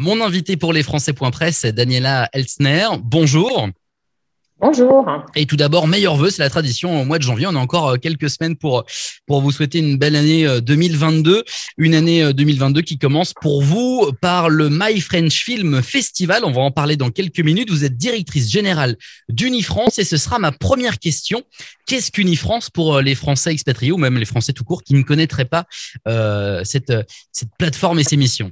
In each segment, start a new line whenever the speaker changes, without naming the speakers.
Mon invité pour les Français.press, Daniela Elsner. Bonjour.
Bonjour.
Et tout d'abord, meilleurs vœux, c'est la tradition au mois de janvier. On a encore euh, quelques semaines pour pour vous souhaiter une belle année 2022, euh, une année 2022 euh, qui commence pour vous par le My French Film Festival. On va en parler dans quelques minutes. Vous êtes directrice générale d'Unifrance et ce sera ma première question. Qu'est-ce qu'Unifrance pour les Français expatriés ou même les Français tout court qui ne connaîtraient pas euh, cette cette plateforme et ses missions?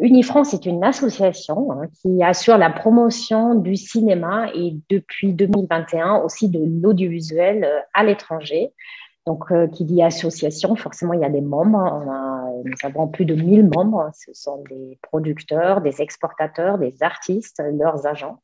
Unifrance est une association hein, qui assure la promotion du cinéma et depuis 2021 aussi de l'audiovisuel euh, à l'étranger. Donc, euh, qui dit association, forcément, il y a des membres. nous avons plus de 1000 membres. Ce sont des producteurs, des exportateurs, des artistes, leurs agents.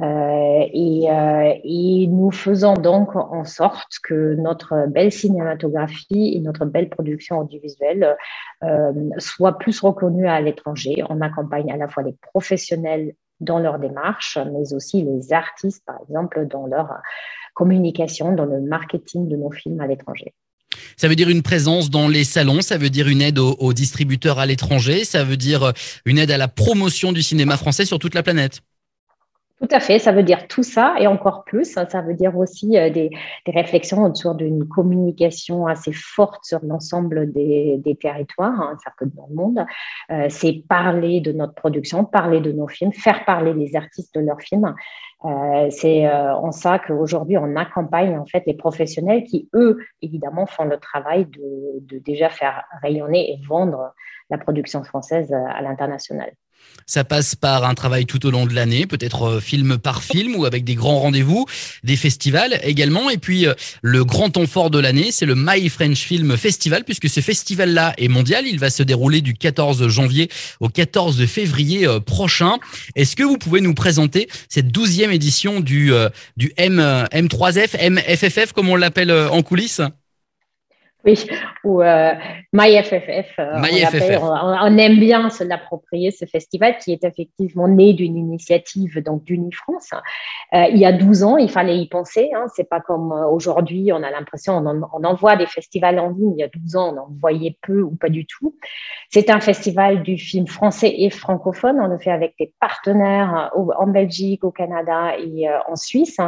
Euh, et, euh, et, nous faisons donc en sorte que notre belle cinématographie et notre belle production audiovisuelle euh, soient plus reconnues à l'étranger. On accompagne à la fois les professionnels dans leur démarche, mais aussi les artistes, par exemple, dans leur communication, dans le marketing de nos films à l'étranger.
Ça veut dire une présence dans les salons, ça veut dire une aide aux, aux distributeurs à l'étranger, ça veut dire une aide à la promotion du cinéma français sur toute la planète.
Tout à fait, ça veut dire tout ça et encore plus. Ça veut dire aussi euh, des, réflexions autour d'une communication assez forte sur l'ensemble des, territoires, hein, que dans le monde. Euh, c'est parler de notre production, parler de nos films, faire parler les artistes de leurs films. Euh, c'est en ça qu'aujourd'hui on accompagne en fait les professionnels qui eux évidemment font le travail de déjà faire rayonner et vendre la production française à l'international.
Ça passe par un travail tout au long de l'année, peut-être euh, film par film ou avec des grands rendez-vous, des festivals également. Et puis euh, le grand temps fort de l'année, c'est le My French Film Festival, puisque ce festival-là est mondial. Il va se dérouler du 14 janvier au 14 février euh, prochain. Est-ce que vous pouvez nous présenter cette douzième édition du, du M, M3F, MFFF, comme on l'appelle en coulisses?
Oui, ou euh, MyFFF. Euh, on, aime bien se l'approprier, ce festival qui est effectivement né d'une initiative donc d'Unifrance. Euh, il y a 12 ans, il fallait y penser. Hein, c'est pas comme euh, aujourd'hui, on a l'impression, on, on envoie des festivals en ligne. Il y a 12 ans, on en voyait peu ou pas du tout. C'est un festival du film français et francophone. On le fait avec des partenaires en Belgique, au Canada et en Suisse.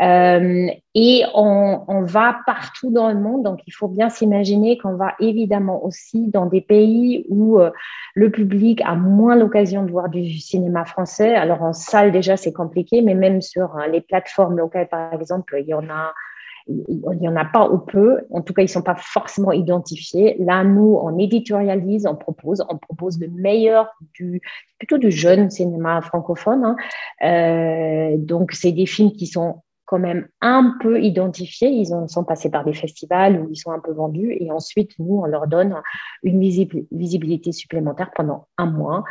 Euh, et on, on, va partout dans le monde, donc il faut bien s'imaginer qu'on va évidemment aussi dans des pays où euh, le public a moins l'occasion de voir du cinéma français. Alors en salle déjà c'est compliqué, mais même sur hein, les plateformes locales par exemple, il y en a il n'y en a pas ou peu. En tout cas, ils sont pas forcément identifiés. Là, nous, on éditorialise, on propose, on propose le meilleur du, plutôt du jeune cinéma francophone. Hein. Euh, donc, c'est des films qui sont quand même un peu identifiés. Ils ont, sont passés par des festivals où ils sont un peu vendus. Et ensuite, nous, on leur donne une visibilité supplémentaire pendant un mois.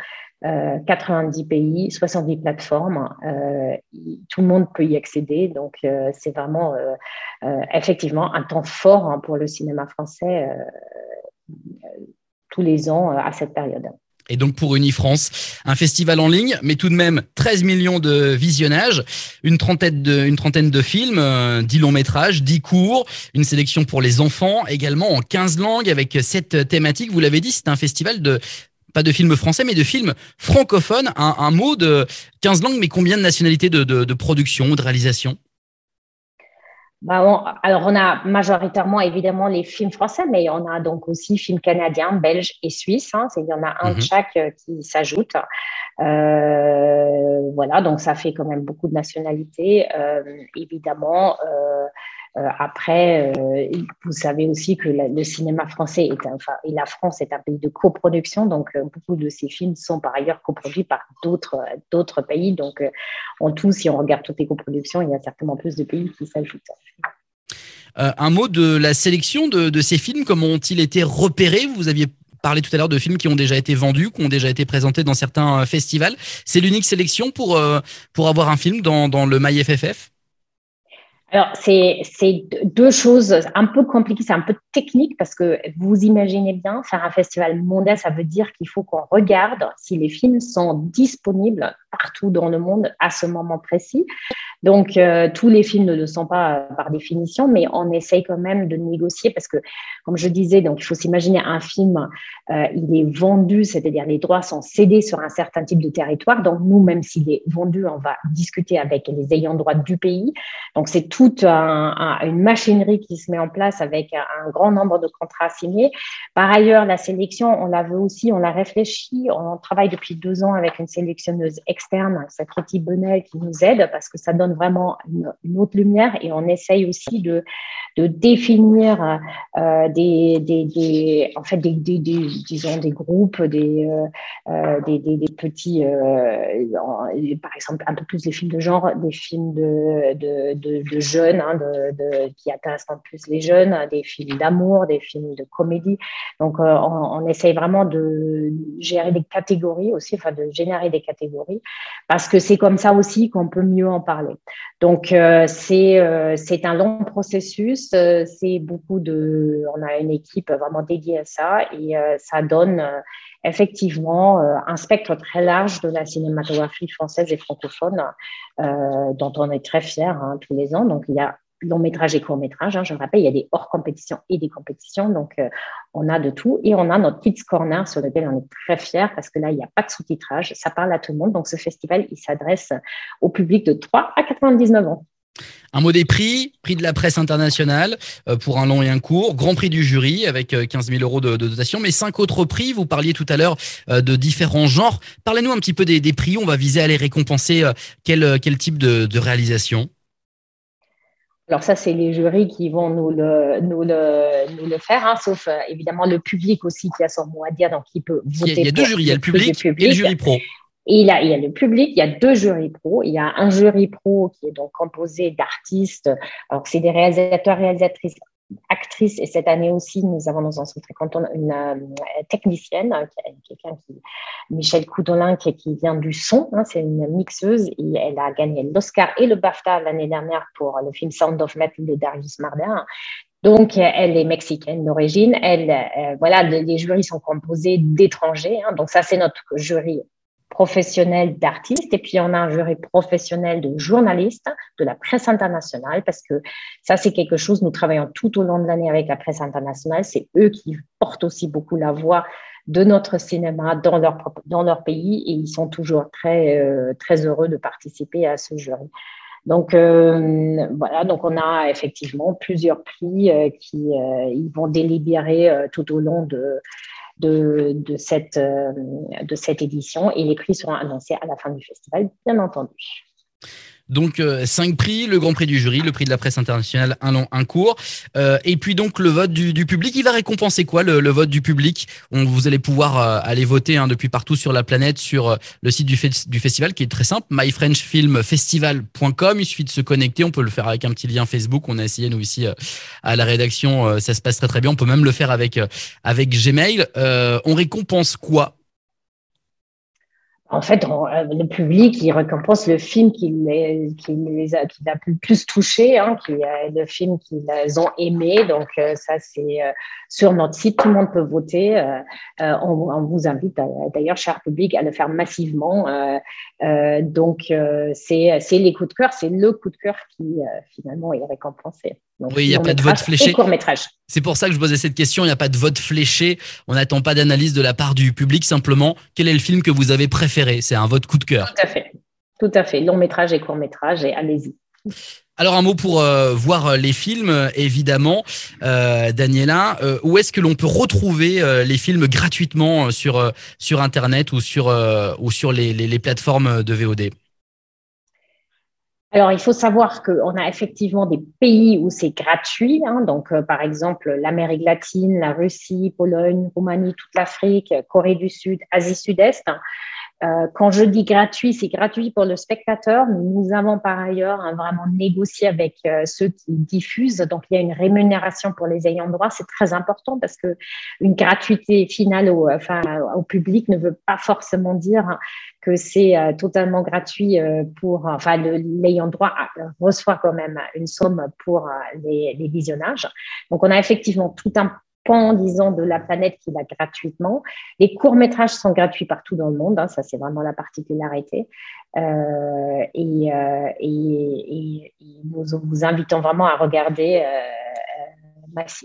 90 euh, pays, 70 plateformes. Euh, tout le monde peut y accéder. Donc, euh, c'est vraiment effectivement un temps fort hein, pour le cinéma français tous les ans à cette période
et donc pour Unifrance, un festival en ligne, mais tout de même 13 millions de visionnages, une trentaine de, films, 10 euh, longs métrages, 10 courts, une sélection pour les enfants, également en 15 langues avec cette thématique. Vous l'avez dit, c'est un festival de pas de films français, mais de films francophones. Un, mot de 15 langues, mais combien de nationalités de, de, de production, de réalisation?
Bah, alors, on a majoritairement évidemment les films français, mais on a donc aussi films canadiens, belges et suisses. Hein, il y en a un de mhm. chaque euh, qui s'ajoute. Euh, voilà, donc ça fait quand même beaucoup de nationalités. Euh, évidemment, euh, après, euh, vous savez aussi que le cinéma français est, enfin, et la France est un pays de coproduction, donc euh, beaucoup de ces films sont par ailleurs coproduits par d'autres pays. Donc, en tout, si on regarde toutes les coproductions, il y a certainement plus de pays qui s'ajoutent.
un mot de la sélection de, de ces films, comment ont-ils été repérés? Vous aviez parlé tout à l'heure de films qui ont déjà été vendus, qui ont déjà été présentés dans certains festivals. C'est l'unique sélection pour, pour avoir un film dans, dans le MyFFF
alors, c'est deux choses un peu compliquées, c'est un peu technique parce que vous imaginez bien, faire un festival mondial, ça veut dire qu'il faut qu'on regarde si les films sont disponibles partout dans le monde à ce moment précis. Donc, euh, tous les films ne le sont pas euh, par définition, mais on essaye quand même de négocier parce que, comme je disais, donc il faut s'imaginer un film, euh, il est vendu, c'est-à-dire les droits sont cédés sur un certain type de territoire. Donc, nous, même s'il est vendu, on va discuter avec les ayants droit du pays. Donc, c'est toute une machinerie qui se met en place avec un, grand nombre de contrats signés. Par ailleurs, la sélection, on la veut aussi, on l'a réfléchi. On travaille depuis deux ans avec une sélectionneuse externe, Sakriti Benel, qui nous aide parce que ça donne vraiment une, autre lumière et on essaye aussi de, de définir euh, des, des, en fait des, disons des groupes, des, euh, euh, des, petits, par exemple un peu plus des films de genre, des films de, de, de, jeunes hein, de, qui intéressent en plus les jeunes, des films d'amour, des films de comédie. Donc on, on essaye vraiment de gérer des catégories aussi, enfin de générer des catégories, parce que c'est comme ça aussi qu'on peut mieux en parler. Donc euh, c'est euh, c'est un long processus, euh, c'est beaucoup de, on a une équipe vraiment dédiée à ça et ça donne effectivement un spectre très large de la cinématographie française et francophone dont on est très fiers hein, tous les ans. Donc il y a long métrage et court métrage. Hein, je rappelle, il y a des hors compétitions et des compétitions, donc euh, on a de tout. Et on a notre Kids Corner sur lequel on est très fiers parce que là, il n'y a pas de sous-titrage, ça parle à tout le monde. Donc ce festival, il s'adresse au public de 3 à 99 ans.
Un mot des prix, prix de la presse internationale euh, pour un long et un court, grand prix du jury avec 15 euh, 000 euros de, dotation, mais cinq autres prix. Vous parliez tout à l'heure de différents genres. Parlez-nous un petit peu des, prix. On va viser à les récompenser. Quel type de réalisation?
Alors ça, c'est les jurys qui vont nous le, nous le, nous le faire, hein, sauf euh, évidemment le public aussi qui a son mot à dire, donc il peut voter.
Il y a, deux jurys, il y a le public, et le jury pro.
Et il y, a, il y a le public, il y a deux jurys pro. Il y a un jury pro qui est donc composé d'artistes. Alors, c'est des réalisateurs, réalisatrices actrice et cette année aussi, nous avons dans un très content une euh, technicienne, quelqu'un qui, Michel Coudolin, qui, qui, vient du son, hein, c'est une mixeuse et elle a gagné l'Oscar et le BAFTA l'année dernière pour le film Sound of Metal de Darius Marder. Donc, elle est mexicaine d'origine. Elle, euh, voilà, les jurys sont composés d'étrangers. Hein, donc, ça, c'est notre jury professionnel d'artistes et puis on a un jury professionnel de journalistes de la presse internationale parce que ça c'est quelque chose nous travaillons tout au long de l'année avec la presse internationale. C'est eux qui portent aussi beaucoup la voix de notre cinéma dans leur dans leur pays et ils sont toujours très euh, très heureux de participer à ce jury. Donc euh, voilà, donc on a effectivement plusieurs prix euh, qui ils vont délibérer tout au long de de, cette, euh, de cette édition et les prix seront annoncés à la fin du festival, bien entendu.
Donc euh, cinq prix, le Grand Prix du jury, le prix de la presse internationale, un long, un court, euh, et puis donc le vote du, public. Il va récompenser quoi le, vote du public? On, Vous allez pouvoir euh, aller voter hein, depuis partout sur la planète sur le site du, du, festival qui est très simple, myfrenchfilmfestival.com. Il suffit de se connecter. On peut le faire avec un petit lien Facebook. On a essayé nous ici à la rédaction, ça se passe très très bien. On peut même le faire avec avec Gmail. on récompense quoi?
En fait, euh, le public, il récompense le film qui les, qui les a, qui le plus touché, hein, qui est le film qu'ils ont aimé. Donc, euh, ça, c'est euh, sur notre site, tout le monde peut voter. On, on, vous invite d'ailleurs, cher public, à le faire massivement. donc, c'est les coups de cœur, c'est le coup de cœur qui finalement est récompensé.
oui, il n'y a pas de vote fléché. C'est pour ça que je posais cette question. Il n'y a pas de vote fléché. On n'attend pas d'analyse de la part du public. Simplement, quel est le film que vous avez préféré c'est un vote coup de cœur.
Tout à fait. Tout à fait. Long métrage et court métrage, et allez-y.
Alors un mot pour euh, voir euh, les films, évidemment, euh, Daniela. où est-ce que l'on peut retrouver les films gratuitement sur sur Internet ou sur ou sur les, les, plateformes de VOD
alors, il faut savoir qu'on a effectivement des pays où c'est gratuit. Hein. donc, par exemple, l'Amérique latine, la Russie, Pologne, Roumanie, toute l'Afrique, Corée du Sud, Asie Sud-Est. Euh, quand je dis gratuit, c'est gratuit pour le spectateur, nous avons par ailleurs hein, vraiment négocié avec euh, ceux qui diffusent. Donc, il y a une rémunération pour les ayants droit. C'est très important parce que une gratuité finale au, au public ne veut pas forcément dire que c'est euh, totalement gratuit pour, enfin, l'ayant droit reçoit quand même une somme pour les visionnages. Donc, on a effectivement tout un pan, disons, de la planète qu'il a gratuitement. Les courts-métrages sont gratuits partout dans le monde, hein, ça c'est vraiment la particularité. Euh, et, euh, et, et, nous vous invitons vraiment à regarder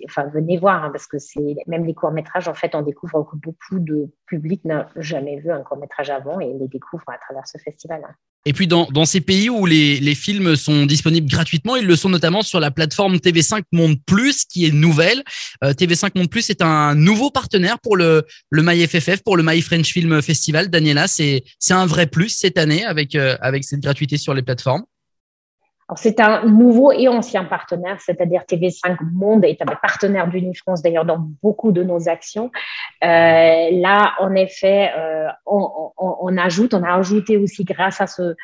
enfin venez voir hein, parce que c'est même les courts métrages en fait on découvre que beaucoup de public n'a jamais vu un court métrage avant et les découvre à travers ce festival. Hein.
Et puis dans, dans ces pays où les, les films sont disponibles gratuitement, ils le sont notamment sur la plateforme TV5 Monde Plus qui est nouvelle. Euh, TV5 Monde Plus est un nouveau partenaire pour le le MyFFF, pour le My French Film Festival. Daniela, c'est c'est un vrai plus cette année avec euh, avec cette gratuité sur les plateformes
c'est un nouveau et ancien partenaire, c'est-à-dire TV5 Monde est un partenaire d'Unifrance d'ailleurs dans beaucoup de nos actions. Euh, là, en effet, euh, on, on, on, ajoute, on a ajouté aussi grâce à ce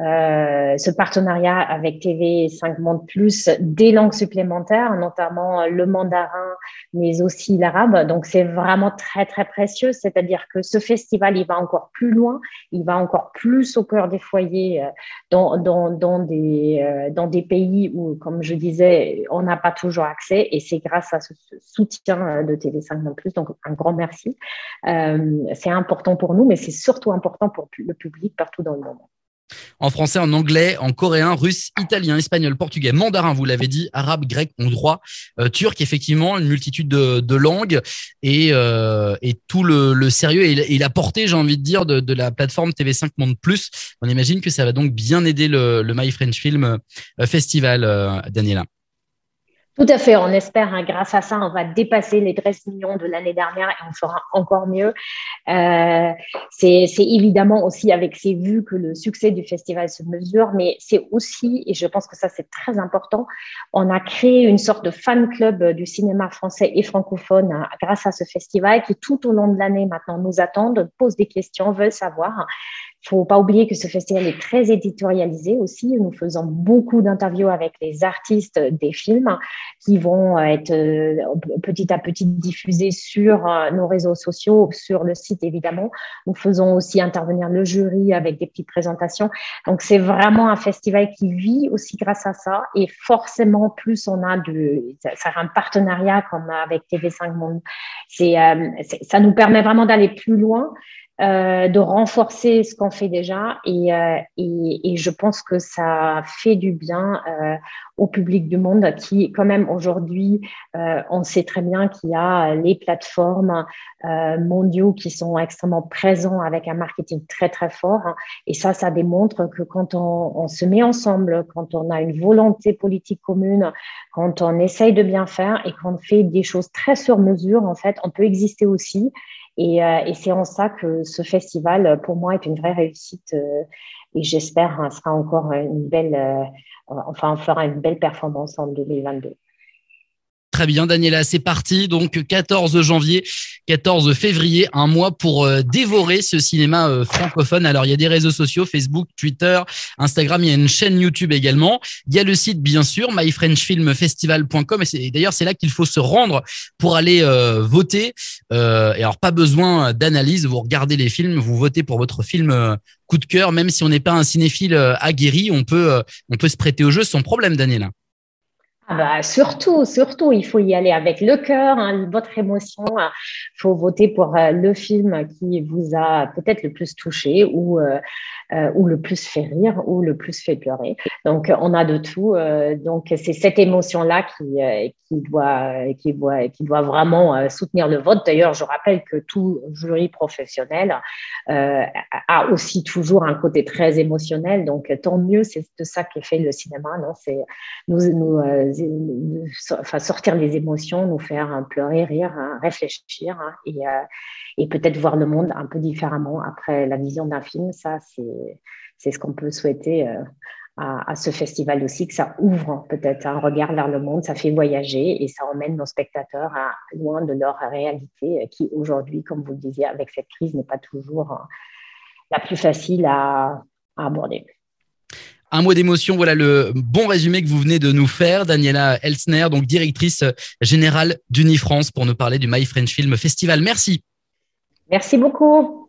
euh, ce partenariat avec TV 5 Monde Plus des langues supplémentaires, notamment le mandarin, mais aussi l'arabe. Donc c'est vraiment très très précieux. C'est-à-dire que ce festival, il va encore plus loin, il va encore plus au cœur des foyers, euh, dans, dans, dans des euh, dans des pays où, comme je disais, on n'a pas toujours accès. Et c'est grâce à ce soutien de TV 5 Monde Plus. Donc un grand merci. Euh, c'est important pour nous, mais c'est surtout important pour le public partout dans le monde
en français, en anglais, en coréen, russe, italien, espagnol, portugais, mandarin, vous l'avez dit, arabe, grec, hongrois, euh, turc, effectivement, une multitude de, langues et, euh, et tout le, sérieux et, la portée, j'ai envie de dire, de, la plateforme TV5 Monde Plus. On imagine que ça va donc bien aider le, le My French Film euh, Festival, Daniela.
Tout à fait. On espère, hein, grâce à ça, on va dépasser les 13 millions de l'année dernière et on fera encore mieux. Euh, c'est évidemment aussi avec ces vues que le succès du festival se mesure, mais c'est aussi, et je pense que ça c'est très important, on a créé une sorte de fan club du cinéma français et francophone hein, grâce à ce festival qui tout au long de l'année maintenant nous attendent, posent des questions, veulent savoir faut pas oublier que ce festival est très éditorialisé aussi. Nous faisons beaucoup d'interviews avec les artistes des films qui vont être euh, petit à petit diffusés sur euh, nos réseaux sociaux, sur le site évidemment. Nous faisons aussi intervenir le jury avec des petites présentations. Donc c'est vraiment un festival qui vit aussi grâce à ça. Et forcément, plus on a de, ça un partenariat comme avec TV5 Monde. C'est, euh, ça nous permet vraiment d'aller plus loin. Euh, de renforcer ce qu'on fait déjà et, euh, et, et, je pense que ça fait du bien euh, au public du monde qui, quand même, aujourd'hui, euh, on sait très bien qu'il y a les plateformes mondiaux qui sont extrêmement présents avec un marketing très, très fort. Et ça, ça démontre que quand on, on, se met ensemble, quand on a une volonté politique commune, quand on essaye de bien faire et qu'on fait des choses très sur mesure, en fait, on peut exister aussi. Et, euh, et c'est en ça que ce festival, pour moi, est une vraie réussite. Euh, et j'espère hein, sera encore une belle, euh, enfin, on fera une belle performance en 2022.
Très bien, Daniela, c'est parti. Donc 14 janvier, 14 février, un mois pour euh, dévorer ce cinéma euh, francophone. Alors il y a des réseaux sociaux, Facebook, Twitter, Instagram, il y a une chaîne YouTube également. Il y a le site bien sûr, myfrenchfilmfestival.com et d'ailleurs c'est là qu'il faut se rendre pour aller euh, voter. et alors pas besoin d'analyse, vous regardez les films, vous votez pour votre film coup de cœur, même si on n'est pas un cinéphile aguerri, on peut on peut se prêter au jeu sans problème, Daniela.
Ah bah, surtout, surtout, il faut y aller avec le cœur, hein, votre émotion. Il faut voter pour euh, le film qui vous a peut-être le plus touché ou, euh, euh, ou le plus fait rire ou le plus fait pleurer. Donc, on a de tout. donc, c'est cette émotion-là qui, qui, doit, qui, doit, qui doit vraiment soutenir le vote. D'ailleurs, je rappelle que tout jury professionnel a aussi toujours un côté très émotionnel. Donc, tant mieux, c'est de ça qu'est fait le cinéma. Non? C'est nous, nous enfin, sortir les émotions, nous faire pleurer, rire, hein, réfléchir hein, et, euh, et peut-être voir le monde un peu différemment après la vision d'un film. Ça, c'est ce qu'on peut souhaiter euh, à, à, ce festival aussi, que ça ouvre peut-être un regard vers le monde, ça fait voyager et ça emmène nos spectateurs à, loin de leur réalité qui aujourd'hui, comme vous le disiez, avec cette crise, n'est pas toujours la plus facile à, à aborder.
Un mot d'émotion, voilà le bon résumé que vous venez de nous faire. Daniela Elsner, donc directrice générale d'Unifrance pour nous parler du My French Film Festival. Merci.
Merci beaucoup.